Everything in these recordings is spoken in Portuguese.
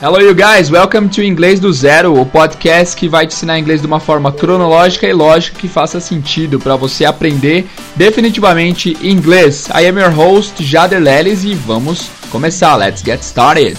Hello you guys, welcome to Inglês do Zero, o podcast que vai te ensinar inglês de uma forma cronológica e lógica que faça sentido para você aprender definitivamente inglês. I am your host, Jader Lelis e vamos começar. Let's get started.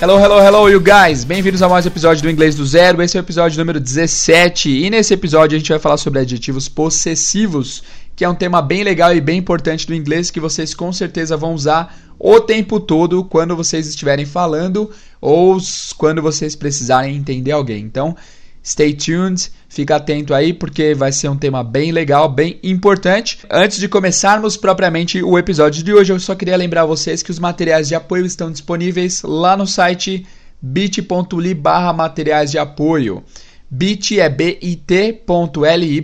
Hello, hello, hello, you guys! Bem-vindos a mais um episódio do Inglês do Zero. Esse é o episódio número 17 e nesse episódio a gente vai falar sobre adjetivos possessivos que é um tema bem legal e bem importante do inglês que vocês com certeza vão usar o tempo todo quando vocês estiverem falando ou quando vocês precisarem entender alguém. Então, stay tuned, fica atento aí porque vai ser um tema bem legal, bem importante. Antes de começarmos propriamente o episódio de hoje, eu só queria lembrar vocês que os materiais de apoio estão disponíveis lá no site bit.ly barra materiais de apoio. bit é bit.ly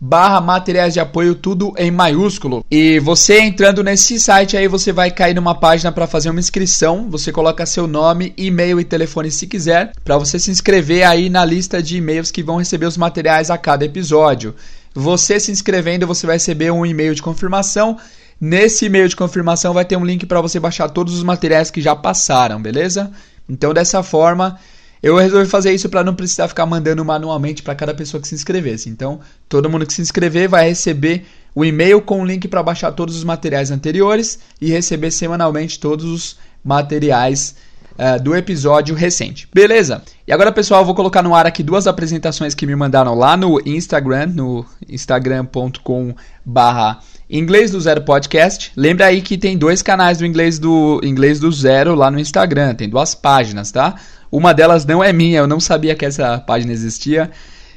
barra materiais de apoio, tudo em maiúsculo. E você entrando nesse site aí, você vai cair numa página para fazer uma inscrição. Você coloca seu nome, e-mail e telefone se quiser, para você se inscrever aí na lista de e-mails que vão receber os materiais a cada episódio. Você se inscrevendo, você vai receber um e-mail de confirmação. Nesse e-mail de confirmação vai ter um link para você baixar todos os materiais que já passaram, beleza? Então dessa forma, eu resolvi fazer isso para não precisar ficar mandando manualmente para cada pessoa que se inscrevesse. Então, todo mundo que se inscrever vai receber o e-mail com o link para baixar todos os materiais anteriores e receber semanalmente todos os materiais uh, do episódio recente. Beleza? E agora, pessoal, eu vou colocar no ar aqui duas apresentações que me mandaram lá no Instagram, no instagram.com barra Inglês do Zero Podcast. Lembra aí que tem dois canais do Inglês do Inglês do Zero lá no Instagram, tem duas páginas, tá? Uma delas não é minha, eu não sabia que essa página existia.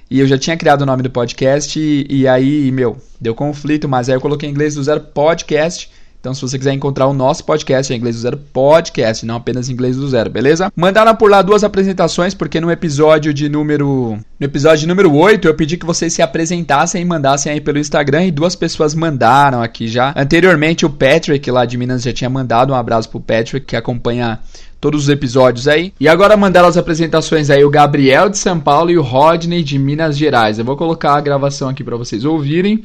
E eu já tinha criado o nome do podcast e, e aí, meu, deu conflito, mas aí eu coloquei inglês do zero podcast então, se você quiser encontrar o nosso podcast, é Inglês do Zero Podcast, não apenas Inglês do Zero, beleza? Mandaram por lá duas apresentações, porque no episódio de número. No episódio número 8, eu pedi que vocês se apresentassem e mandassem aí pelo Instagram, e duas pessoas mandaram aqui já. Anteriormente, o Patrick, lá de Minas, já tinha mandado um abraço pro Patrick, que acompanha todos os episódios aí. E agora mandaram as apresentações aí o Gabriel de São Paulo e o Rodney de Minas Gerais. Eu vou colocar a gravação aqui para vocês ouvirem.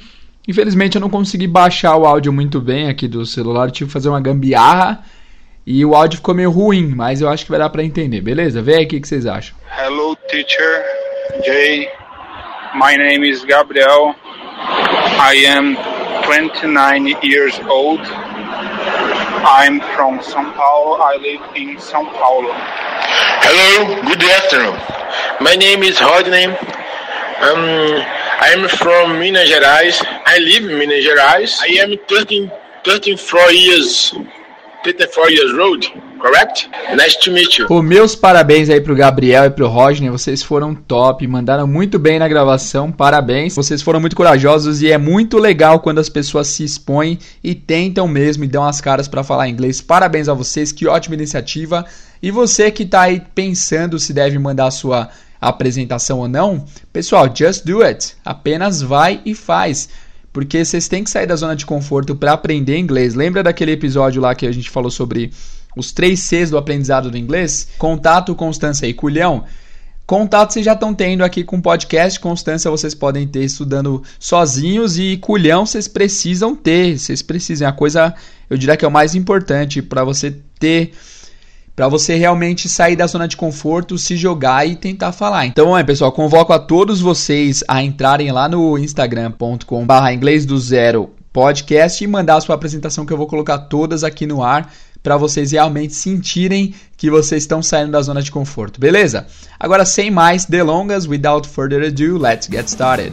Infelizmente eu não consegui baixar o áudio muito bem aqui do celular, tive que fazer uma gambiarra e o áudio ficou meio ruim, mas eu acho que vai dar para entender, beleza? Vê aí o que, que vocês acham. Hello teacher, Jay. My name is Gabriel. I am 29 years old. I'm from São Paulo. I live in São Paulo. Hello, good afternoon. My name is Rodney. Um, I'm from Minas Gerais. I live in Minas Gerais. I am 13, 34 years, 34 years old. Correct? Nice to meet you. Pô, meus parabéns aí pro Gabriel e pro Rodney, vocês foram top, mandaram muito bem na gravação, parabéns. Vocês foram muito corajosos e é muito legal quando as pessoas se expõem e tentam mesmo e dão as caras para falar inglês. Parabéns a vocês, que ótima iniciativa. E você que tá aí pensando se deve mandar a apresentação ou não, pessoal, just do it. Apenas vai e faz. Porque vocês têm que sair da zona de conforto para aprender inglês. Lembra daquele episódio lá que a gente falou sobre os três Cs do aprendizado do inglês? Contato, constância e culhão. Contato vocês já estão tendo aqui com podcast, constância vocês podem ter estudando sozinhos e culhão vocês precisam ter, vocês precisam. É a coisa, eu diria que é o mais importante para você ter para você realmente sair da zona de conforto, se jogar e tentar falar. Então, é, pessoal, convoco a todos vocês a entrarem lá no instagram.com/barra inglês do zero podcast e mandar a sua apresentação que eu vou colocar todas aqui no ar para vocês realmente sentirem que vocês estão saindo da zona de conforto, beleza? Agora, sem mais delongas, without further ado, let's get started.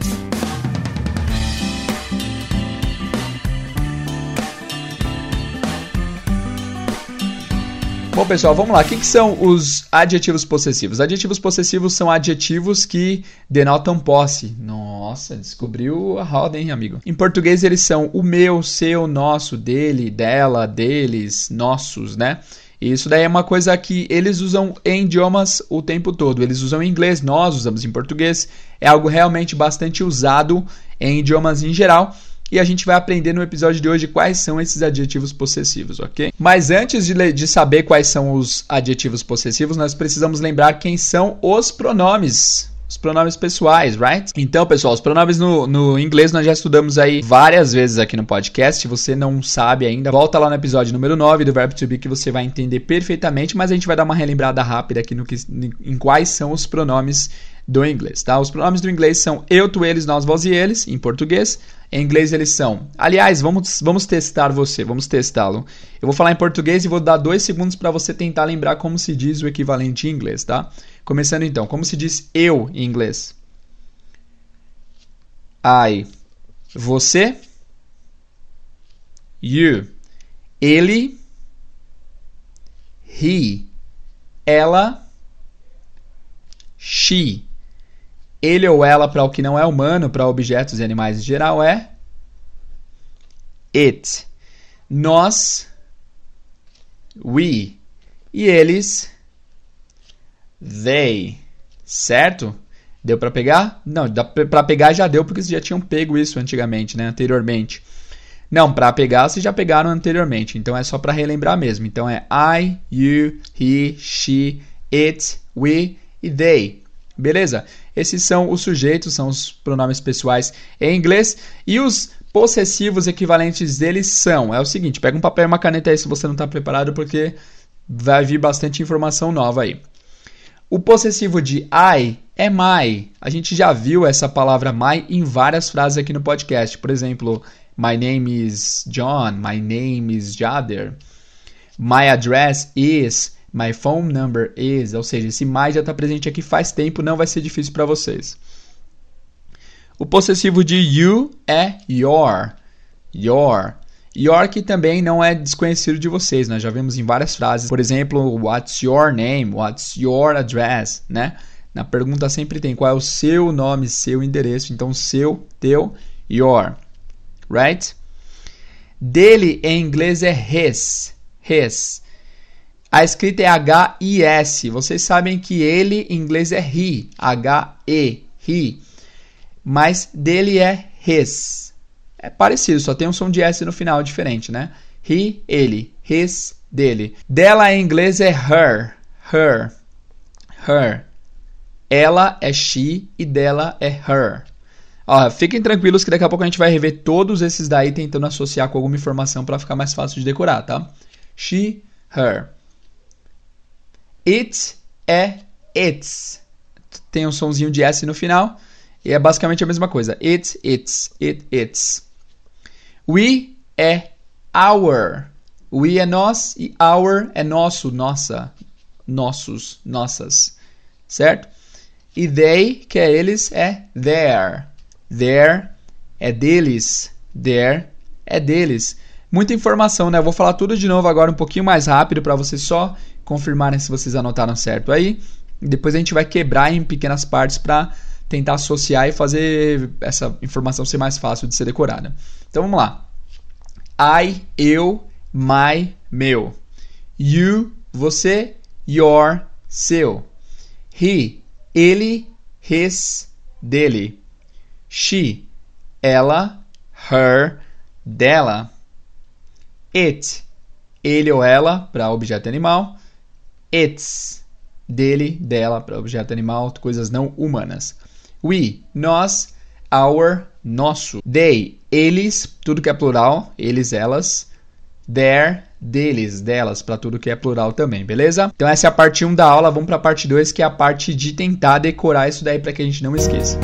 Bom, pessoal, vamos lá. O que, que, são os adjetivos possessivos? Adjetivos possessivos são adjetivos que denotam posse. Nossa, descobriu a roda, hein, amigo? Em português, eles são o meu, seu, nosso, dele, dela, deles, nossos, né? E isso daí é uma coisa que eles usam em idiomas o tempo todo. Eles usam em inglês, nós usamos em português. É algo realmente bastante usado em idiomas em geral e a gente vai aprender no episódio de hoje quais são esses adjetivos possessivos, ok? Mas antes de, de saber quais são os adjetivos possessivos, nós precisamos lembrar quem são os pronomes. Os pronomes pessoais, right? Então, pessoal, os pronomes no, no inglês nós já estudamos aí várias vezes aqui no podcast. Se você não sabe ainda, volta lá no episódio número 9 do Verbo to Be que você vai entender perfeitamente, mas a gente vai dar uma relembrada rápida aqui no que, em quais são os pronomes do inglês, tá? Os pronomes do inglês são eu, tu, eles, nós, vós e eles, em português. Em inglês eles são. Aliás, vamos, vamos testar você, vamos testá-lo. Eu vou falar em português e vou dar dois segundos para você tentar lembrar como se diz o equivalente em inglês, tá? Começando então, como se diz eu em inglês? I. Você. You. Ele. He. Ela. She ele ou ela para o que não é humano, para objetos e animais em geral, é it. Nós, we. E eles, they. Certo? Deu para pegar? Não, para pegar já deu porque vocês já tinham pego isso antigamente, né, anteriormente. Não, para pegar vocês já pegaram anteriormente, então é só para relembrar mesmo. Então é I, you, he, she, it, we e they. Beleza? Esses são os sujeitos, são os pronomes pessoais em inglês. E os possessivos equivalentes deles são: é o seguinte, pega um papel e uma caneta aí se você não está preparado, porque vai vir bastante informação nova aí. O possessivo de I é my. A gente já viu essa palavra my em várias frases aqui no podcast. Por exemplo, my name is John, my name is Jader, my address is. My phone number is, ou seja, esse mais já está presente aqui faz tempo, não vai ser difícil para vocês. O possessivo de you é your. Your. Your que também não é desconhecido de vocês, nós já vimos em várias frases. Por exemplo, what's your name? What's your address? Né? Na pergunta sempre tem qual é o seu nome, seu endereço. Então, seu, teu, your. Right? Dele em inglês é his. His. A escrita é H-I-S. Vocês sabem que ele em inglês é he. H-E. He. Mas dele é his. É parecido, só tem um som de S no final diferente, né? He, ele. His, dele. Dela em inglês é her. Her. Her. Ela é she e dela é her. Ó, fiquem tranquilos que daqui a pouco a gente vai rever todos esses daí tentando associar com alguma informação para ficar mais fácil de decorar, tá? She, her. It é its. Tem um sonzinho de S no final. E é basicamente a mesma coisa. It, its, it, its. We é our. We é nós e our é nosso, nossa. Nossos, nossas. Certo? E they, que é eles, é their. Their é deles. Their é deles. Muita informação, né? Eu vou falar tudo de novo agora um pouquinho mais rápido para você só confirmarem se vocês anotaram certo aí. Depois a gente vai quebrar em pequenas partes para tentar associar e fazer essa informação ser mais fácil de ser decorada. Então vamos lá. I, eu, my, meu. You, você, your, seu. He, ele, his, dele. She, ela, her, dela. It, ele ou ela, para objeto animal its, dele, dela, para objeto animal, coisas não humanas. We, nós, our, nosso. They, eles, tudo que é plural, eles, elas. Their, deles, delas, para tudo que é plural também, beleza? Então essa é a parte 1 da aula, vamos para a parte 2, que é a parte de tentar decorar isso daí para que a gente não esqueça.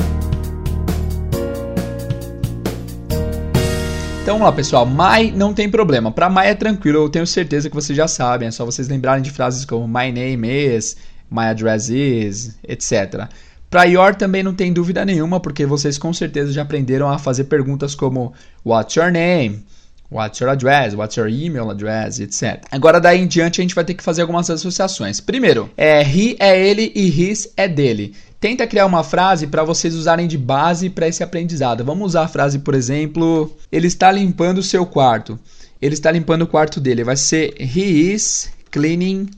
Então vamos lá, pessoal. My não tem problema. Para my é tranquilo, eu tenho certeza que vocês já sabem. É só vocês lembrarem de frases como my name is, my address is, etc. Para your também não tem dúvida nenhuma, porque vocês com certeza já aprenderam a fazer perguntas como What's your name? What's your address? What's your email address? Etc. Agora daí em diante a gente vai ter que fazer algumas associações. Primeiro, é he é ele e his é dele. Tenta criar uma frase para vocês usarem de base para esse aprendizado. Vamos usar a frase, por exemplo, ele está limpando o seu quarto. Ele está limpando o quarto dele. Vai ser He is cleaning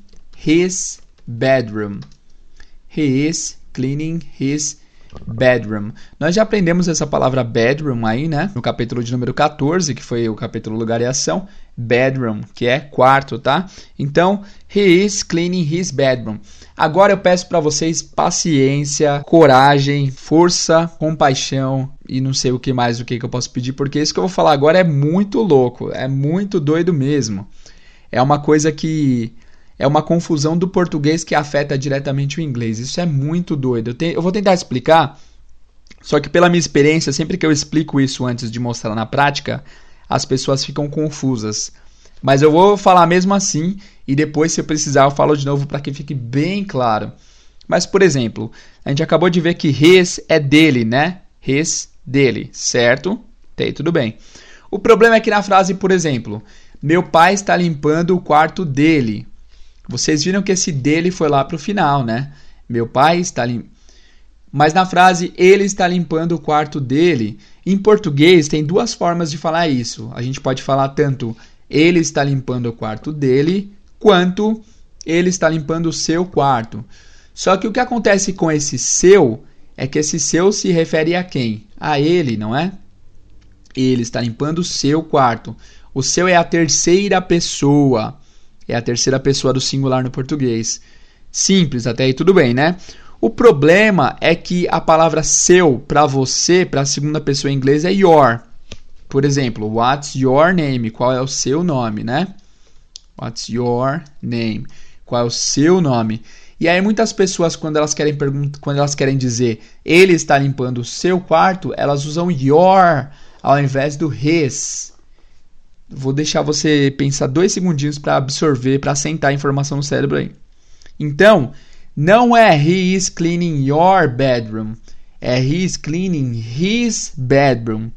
his bedroom. He is cleaning his bedroom. Nós já aprendemos essa palavra bedroom aí, né? No capítulo de número 14, que foi o capítulo lugar e ação. Bedroom, que é quarto, tá? Então, he is cleaning his bedroom. Agora eu peço para vocês paciência, coragem, força, compaixão e não sei o que mais o que, que eu posso pedir, porque isso que eu vou falar agora é muito louco, é muito doido mesmo. É uma coisa que é uma confusão do português que afeta diretamente o inglês. Isso é muito doido. Eu, te, eu vou tentar explicar, só que pela minha experiência, sempre que eu explico isso antes de mostrar na prática, as pessoas ficam confusas. Mas eu vou falar mesmo assim e depois, se eu precisar, eu falo de novo para que fique bem claro. Mas, por exemplo, a gente acabou de ver que his é dele, né? His, dele, certo? Tem, tudo bem. O problema é que na frase, por exemplo, meu pai está limpando o quarto dele. Vocês viram que esse dele foi lá para o final, né? Meu pai está limpando. Mas na frase ele está limpando o quarto dele, em português tem duas formas de falar isso. A gente pode falar tanto ele está limpando o quarto dele, quanto ele está limpando o seu quarto. Só que o que acontece com esse seu é que esse seu se refere a quem? A ele, não é? Ele está limpando o seu quarto. O seu é a terceira pessoa. É a terceira pessoa do singular no português. Simples, até aí tudo bem, né? O problema é que a palavra seu para você, para a segunda pessoa em inglês, é your. Por exemplo, what's your name? Qual é o seu nome, né? What's your name? Qual é o seu nome? E aí muitas pessoas quando elas querem perguntar, quando elas querem dizer ele está limpando o seu quarto, elas usam your ao invés do his. Vou deixar você pensar dois segundinhos para absorver, para assentar a informação no cérebro aí. Então, não é he is cleaning your bedroom, é he is cleaning his bedroom.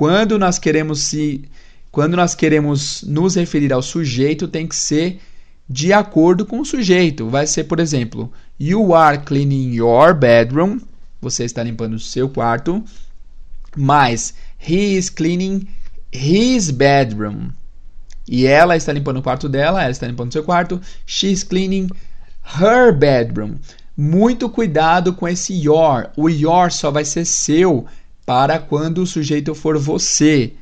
Quando nós queremos se quando nós queremos nos referir ao sujeito, tem que ser de acordo com o sujeito. Vai ser, por exemplo, you are cleaning your bedroom, você está limpando o seu quarto, mas he is cleaning his bedroom. E ela está limpando o quarto dela, ela está limpando o seu quarto. She's cleaning her bedroom. Muito cuidado com esse your. O your só vai ser seu para quando o sujeito for você.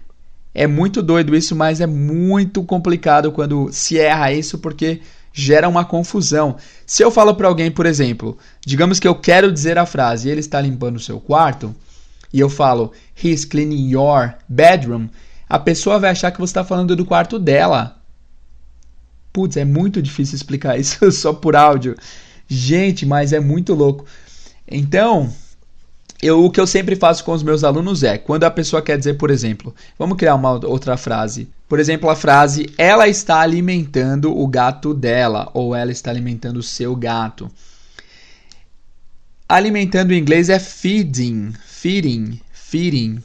É muito doido isso, mas é muito complicado quando se erra isso porque gera uma confusão. Se eu falo para alguém, por exemplo, digamos que eu quero dizer a frase, ele está limpando o seu quarto, e eu falo, he's cleaning your bedroom, a pessoa vai achar que você está falando do quarto dela. Putz, é muito difícil explicar isso só por áudio. Gente, mas é muito louco. Então, eu, o que eu sempre faço com os meus alunos é, quando a pessoa quer dizer, por exemplo, vamos criar uma outra frase. Por exemplo, a frase ela está alimentando o gato dela ou ela está alimentando o seu gato. Alimentando em inglês é feeding, feeding, feeding.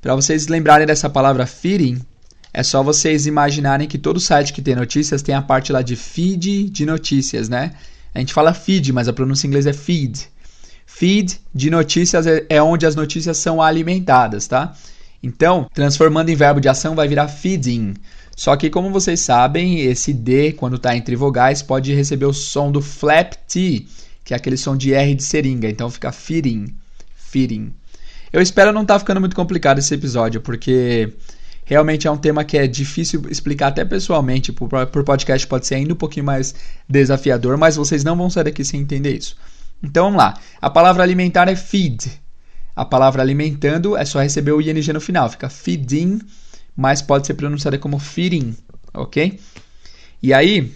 Para vocês lembrarem dessa palavra feeding, é só vocês imaginarem que todo site que tem notícias tem a parte lá de feed de notícias, né? A gente fala feed, mas a pronúncia em inglês é feed. Feed de notícias é, é onde as notícias são alimentadas, tá? Então, transformando em verbo de ação vai virar feeding. Só que, como vocês sabem, esse D, quando está entre vogais, pode receber o som do flap T, que é aquele som de R de seringa. Então fica feeding, feeding. Eu espero não estar tá ficando muito complicado esse episódio, porque realmente é um tema que é difícil explicar até pessoalmente. Por, por podcast pode ser ainda um pouquinho mais desafiador, mas vocês não vão sair daqui sem entender isso. Então vamos lá. A palavra alimentar é feed. A palavra alimentando é só receber o ing no final. Fica feeding, mas pode ser pronunciada como feeding, ok? E aí,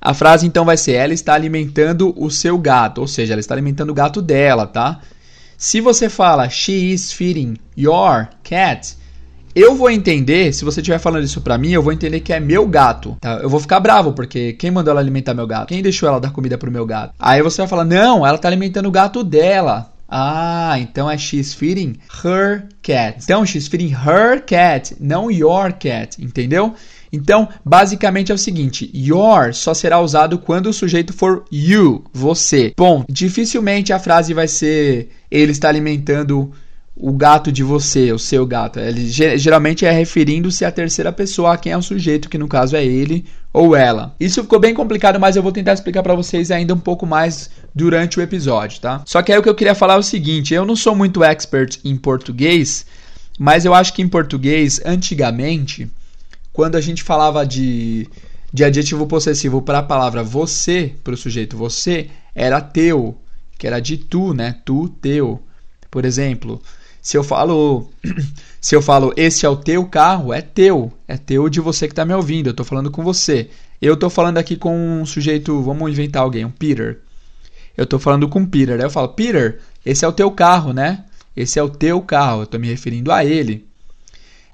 a frase então vai ser: ela está alimentando o seu gato, ou seja, ela está alimentando o gato dela, tá? Se você fala she is feeding your cat, eu vou entender, se você estiver falando isso pra mim, eu vou entender que é meu gato. Tá? Eu vou ficar bravo, porque quem mandou ela alimentar meu gato? Quem deixou ela dar comida pro meu gato? Aí você vai falar, não, ela tá alimentando o gato dela. Ah, então é she's feeding her cat. Então, she's feeding her cat, não your cat, entendeu? Então, basicamente é o seguinte: your só será usado quando o sujeito for you, você. Bom, dificilmente a frase vai ser ele está alimentando o gato de você, o seu gato. Ele geralmente é referindo-se à terceira pessoa, a quem é o sujeito, que no caso é ele ou ela. Isso ficou bem complicado, mas eu vou tentar explicar para vocês ainda um pouco mais durante o episódio, tá? Só que aí o que eu queria falar é o seguinte, eu não sou muito expert em português, mas eu acho que em português, antigamente, quando a gente falava de, de adjetivo possessivo para a palavra você, para o sujeito você, era teu, que era de tu, né? Tu, teu. Por exemplo, se eu falo, se eu falo esse é o teu carro, é teu, é teu de você que está me ouvindo. Eu estou falando com você. Eu estou falando aqui com um sujeito, vamos inventar alguém, um Peter. Eu estou falando com Peter. Aí eu falo, Peter, esse é o teu carro, né? Esse é o teu carro. Eu estou me referindo a ele.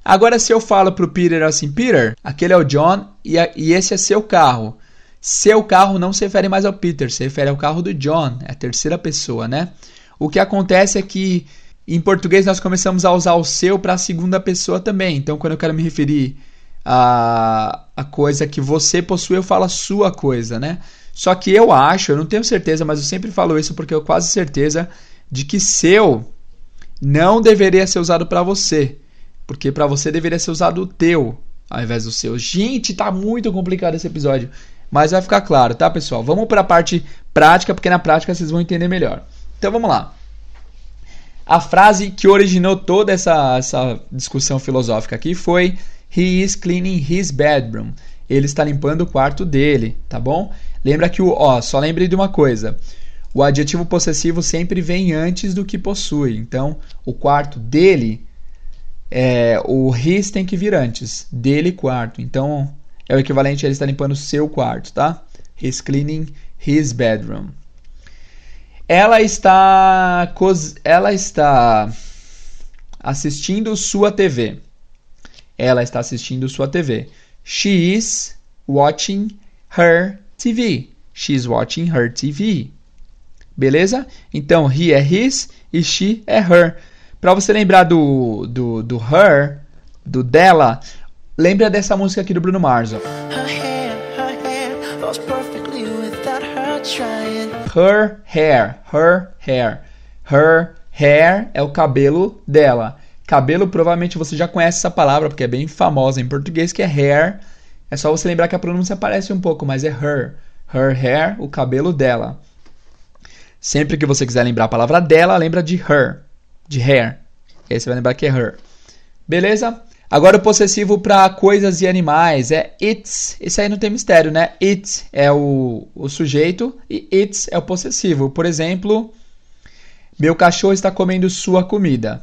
Agora, se eu falo para o Peter assim, Peter, aquele é o John e, a, e esse é seu carro. Seu carro não se refere mais ao Peter, se refere ao carro do John, é a terceira pessoa, né? O que acontece é que em português, nós começamos a usar o seu para a segunda pessoa também. Então, quando eu quero me referir a, a coisa que você possui, eu falo a sua coisa, né? Só que eu acho, eu não tenho certeza, mas eu sempre falo isso porque eu quase certeza de que seu não deveria ser usado para você. Porque para você deveria ser usado o teu ao invés do seu. Gente, tá muito complicado esse episódio. Mas vai ficar claro, tá, pessoal? Vamos para a parte prática, porque na prática vocês vão entender melhor. Então vamos lá a frase que originou toda essa, essa discussão filosófica aqui foi He is cleaning his bedroom. Ele está limpando o quarto dele, tá bom? Lembra que o ó, só lembre de uma coisa. O adjetivo possessivo sempre vem antes do que possui. Então, o quarto dele é, o his tem que vir antes, dele quarto. Então, é o equivalente a ele estar limpando o seu quarto, tá? He's cleaning his bedroom. Ela está ela está assistindo sua TV. Ela está assistindo sua TV. She is watching her TV. She's watching her TV. Beleza? Então, he é his e she é her. Para você lembrar do, do, do her, do dela, lembra dessa música aqui do Bruno Mars. Her hair, her hair Her hair, her hair. Her hair é o cabelo dela. Cabelo, provavelmente você já conhece essa palavra, porque é bem famosa em português, que é hair. É só você lembrar que a pronúncia parece um pouco, mas é her. Her hair, o cabelo dela. Sempre que você quiser lembrar a palavra dela, lembra de her, de hair. E aí você vai lembrar que é her. Beleza? Agora o possessivo para coisas e animais é it's. Esse aí não tem mistério, né? It é o, o sujeito e it's é o possessivo. Por exemplo, meu cachorro está comendo sua comida.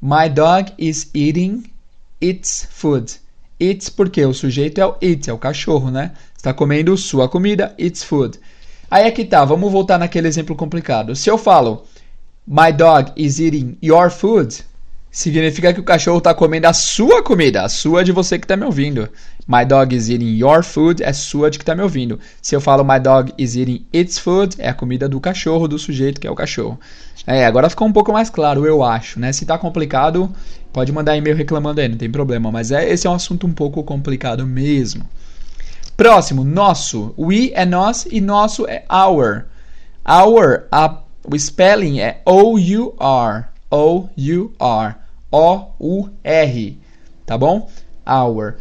My dog is eating its food. It's porque o sujeito é o it, é o cachorro, né? Está comendo sua comida, its food. Aí é que tá, vamos voltar naquele exemplo complicado. Se eu falo My dog is eating your food, significa que o cachorro está comendo a sua comida, a sua de você que está me ouvindo. My dog is eating your food é sua de que está me ouvindo. Se eu falo my dog is eating its food, é a comida do cachorro, do sujeito que é o cachorro. É, agora ficou um pouco mais claro, eu acho, né? Se tá complicado, pode mandar e-mail reclamando aí, não tem problema. Mas é, esse é um assunto um pouco complicado mesmo. Próximo, nosso. We é nós e nosso é our. Our, a, o spelling é O-U-R. O-U-R. O-U-R, tá bom? Hour.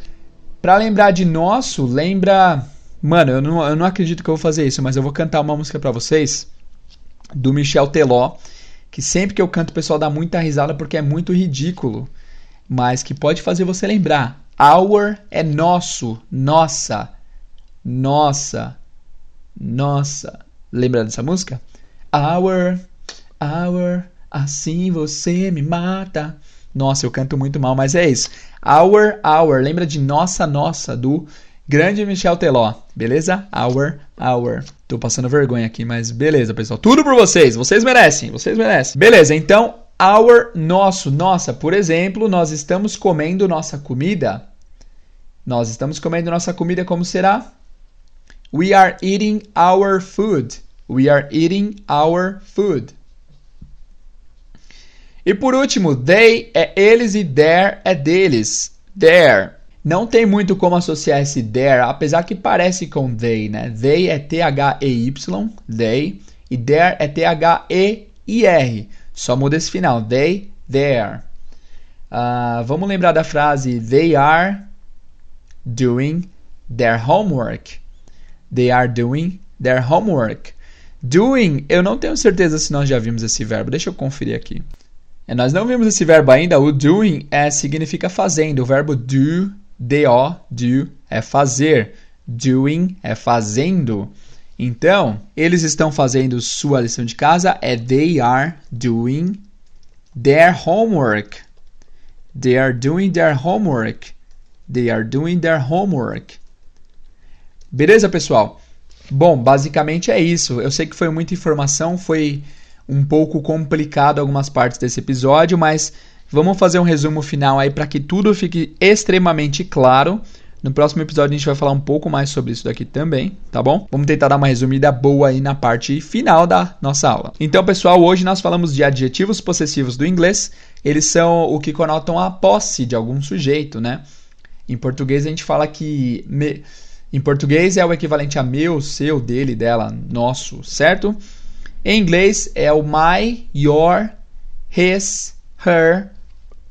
Pra lembrar de nosso, lembra. Mano, eu não, eu não acredito que eu vou fazer isso, mas eu vou cantar uma música para vocês do Michel Teló, que sempre que eu canto o pessoal dá muita risada porque é muito ridículo, mas que pode fazer você lembrar. Our é nosso, nossa, nossa, nossa. Lembra dessa música? Our, our, assim você me mata. Nossa, eu canto muito mal, mas é isso. Our, Hour. Lembra de Nossa, Nossa, do grande Michel Teló. Beleza? Our, Hour. Tô passando vergonha aqui, mas beleza, pessoal. Tudo por vocês. Vocês merecem. Vocês merecem. Beleza, então, our, nosso. Nossa, por exemplo, nós estamos comendo nossa comida. Nós estamos comendo nossa comida, como será? We are eating our food. We are eating our food. E por último, they é eles e their é deles. Their. Não tem muito como associar esse their, apesar que parece com they, né? They é T-H-E-Y, they, e their é T-H-E-I-R. Só muda esse final, they, there. Uh, vamos lembrar da frase they are doing their homework. They are doing their homework. Doing, eu não tenho certeza se nós já vimos esse verbo. Deixa eu conferir aqui. É, nós não vimos esse verbo ainda. O doing é, significa fazendo. O verbo do, do, do, é fazer. Doing é fazendo. Então, eles estão fazendo sua lição de casa. É they are doing their homework. They are doing their homework. They are doing their homework. Beleza, pessoal? Bom, basicamente é isso. Eu sei que foi muita informação, foi um pouco complicado algumas partes desse episódio, mas vamos fazer um resumo final aí para que tudo fique extremamente claro. No próximo episódio a gente vai falar um pouco mais sobre isso daqui também, tá bom? Vamos tentar dar uma resumida boa aí na parte final da nossa aula. Então, pessoal, hoje nós falamos de adjetivos possessivos do inglês. Eles são o que conotam a posse de algum sujeito, né? Em português a gente fala que me em português é o equivalente a meu, seu, dele, dela, nosso, certo? Em inglês é o my, your, his, her,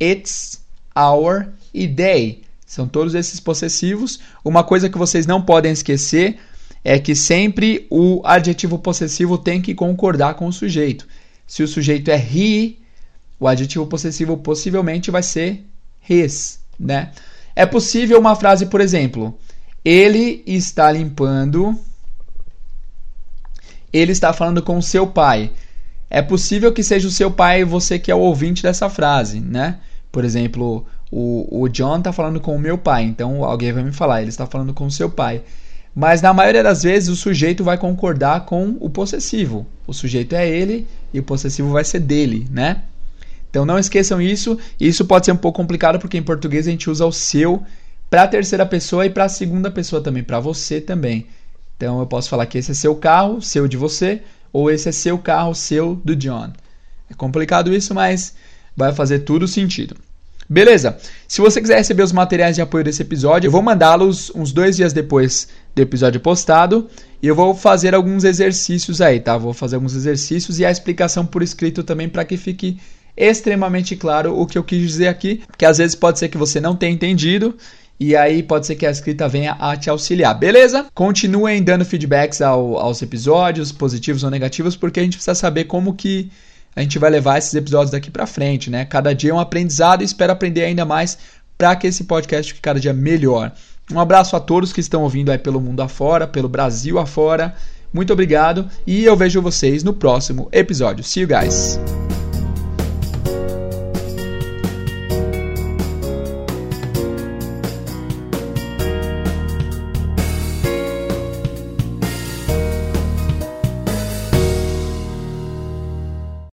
its, our e they. São todos esses possessivos. Uma coisa que vocês não podem esquecer é que sempre o adjetivo possessivo tem que concordar com o sujeito. Se o sujeito é he, o adjetivo possessivo possivelmente vai ser his, né? É possível uma frase, por exemplo, ele está limpando. Ele está falando com seu pai. É possível que seja o seu pai você que é o ouvinte dessa frase, né? Por exemplo, o, o John está falando com o meu pai, então alguém vai me falar, ele está falando com seu pai. Mas na maioria das vezes o sujeito vai concordar com o possessivo. O sujeito é ele e o possessivo vai ser dele, né? Então não esqueçam isso. Isso pode ser um pouco complicado porque em português a gente usa o seu para a terceira pessoa e para a segunda pessoa também, para você também. Então eu posso falar que esse é seu carro, seu de você, ou esse é seu carro, seu do John. É complicado isso, mas vai fazer tudo sentido. Beleza? Se você quiser receber os materiais de apoio desse episódio, eu vou mandá-los uns dois dias depois do episódio postado e eu vou fazer alguns exercícios aí, tá? Vou fazer alguns exercícios e a explicação por escrito também para que fique extremamente claro o que eu quis dizer aqui, porque às vezes pode ser que você não tenha entendido e aí pode ser que a escrita venha a te auxiliar, beleza? Continuem dando feedbacks ao, aos episódios, positivos ou negativos, porque a gente precisa saber como que a gente vai levar esses episódios daqui para frente, né? Cada dia é um aprendizado e espero aprender ainda mais para que esse podcast fique cada dia melhor. Um abraço a todos que estão ouvindo aí pelo mundo afora, pelo Brasil afora. Muito obrigado e eu vejo vocês no próximo episódio. See you guys!